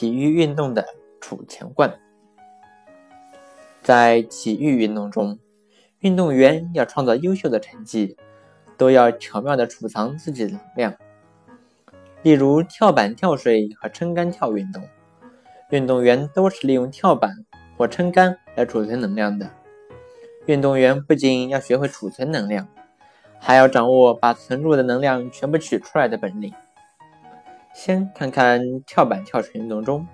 体育运动的储钱罐。在体育运动中，运动员要创造优秀的成绩，都要巧妙地储藏自己的能量。例如跳板跳水和撑杆跳运动，运动员都是利用跳板或撑杆来储存能量的。运动员不仅要学会储存能量，还要掌握把存入的能量全部取出来的本领。先看看跳板跳水运动中，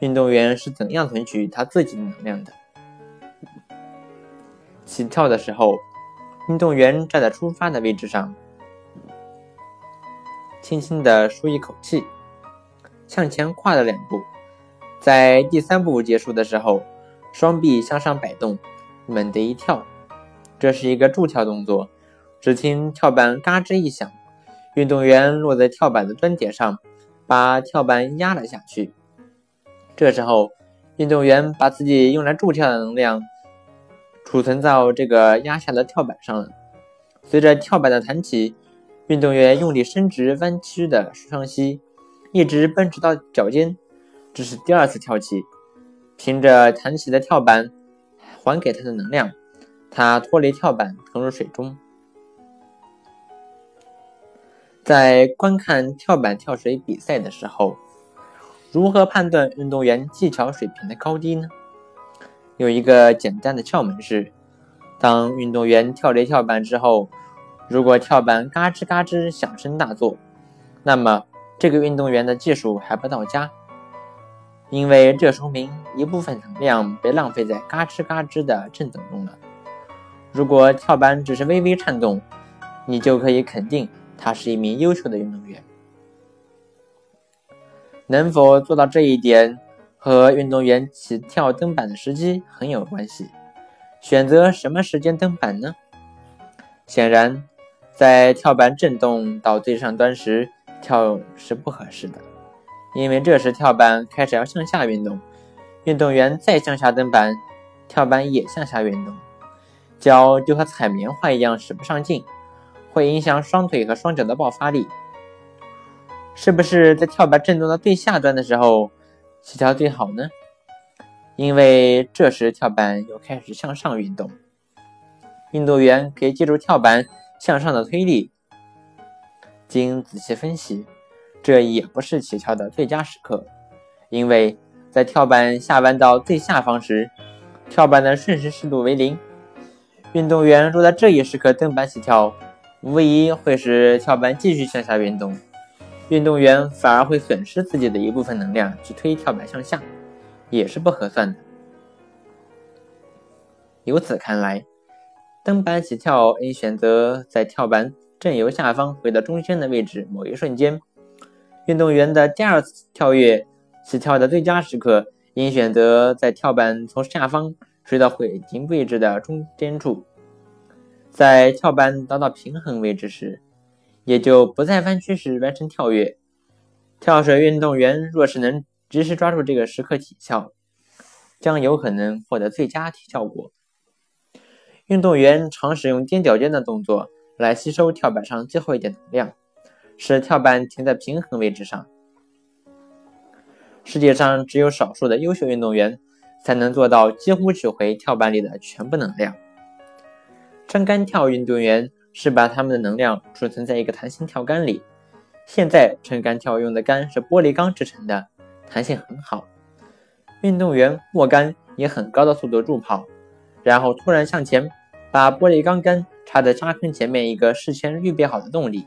运动员是怎样存取他自己的能量的。起跳的时候，运动员站在出发的位置上，轻轻地舒一口气，向前跨了两步。在第三步结束的时候，双臂向上摆动，猛地一跳。这是一个助跳动作。只听跳板嘎吱一响。运动员落在跳板的端点上，把跳板压了下去。这时候，运动员把自己用来助跳的能量储存到这个压下的跳板上了。随着跳板的弹起，运动员用力伸直弯曲的双膝，一直绷直到脚尖。这是第二次跳起，凭着弹起的跳板还给他的能量，他脱离跳板，投入水中。在观看跳板跳水比赛的时候，如何判断运动员技巧水平的高低呢？有一个简单的窍门是：当运动员跳离跳板之后，如果跳板嘎吱嘎吱响声大作，那么这个运动员的技术还不到家，因为这说明一部分能量被浪费在嘎吱嘎吱的震动中了。如果跳板只是微微颤动，你就可以肯定。他是一名优秀的运动员，能否做到这一点和运动员起跳蹬板的时机很有关系。选择什么时间蹬板呢？显然，在跳板震动到最上端时跳是不合适的，因为这时跳板开始要向下运动，运动员再向下蹬板，跳板也向下运动，脚就和踩棉花一样使不上劲。会影响双腿和双脚的爆发力，是不是在跳板震动到最下端的时候起跳最好呢？因为这时跳板又开始向上运动，运动员可以借助跳板向上的推力。经仔细分析，这也不是起跳的最佳时刻，因为在跳板下弯到最下方时，跳板的瞬时速度为零，运动员若在这一时刻登板起跳。无疑会使跳板继续向下运动，运动员反而会损失自己的一部分能量去推跳板向下，也是不合算的。由此看来，登板起跳应选择在跳板正由下方回到中间的位置某一瞬间。运动员的第二次跳跃起跳的最佳时刻应选择在跳板从下方垂到回停位置的中间处。在跳板达到平衡位置时，也就不再弯曲时完成跳跃。跳水运动员若是能及时抓住这个时刻起跳，将有可能获得最佳效果。运动员常使用踮脚尖的动作来吸收跳板上最后一点能量，使跳板停在平衡位置上。世界上只有少数的优秀运动员才能做到几乎取回跳板里的全部能量。撑杆跳运动员是把他们的能量储存在一个弹性跳杆里。现在撑杆跳用的杆是玻璃钢制成的，弹性很好。运动员握杆以很高的速度助跑，然后突然向前，把玻璃钢杆插在沙坑前面一个事先预备好的洞里。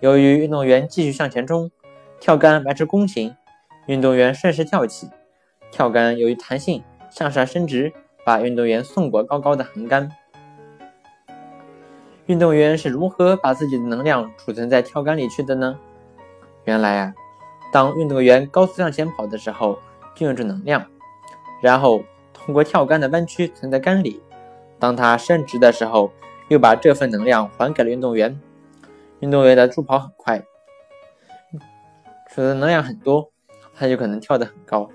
由于运动员继续向前冲，跳杆完成弓形，运动员顺势跳起，跳杆由于弹性向上伸直，把运动员送过高高的横杆。运动员是如何把自己的能量储存在跳杆里去的呢？原来啊，当运动员高速向前跑的时候，就用着能量，然后通过跳杆的弯曲存在杆里。当他伸直的时候，又把这份能量还给了运动员。运动员的助跑很快，储存能量很多，他就可能跳得很高。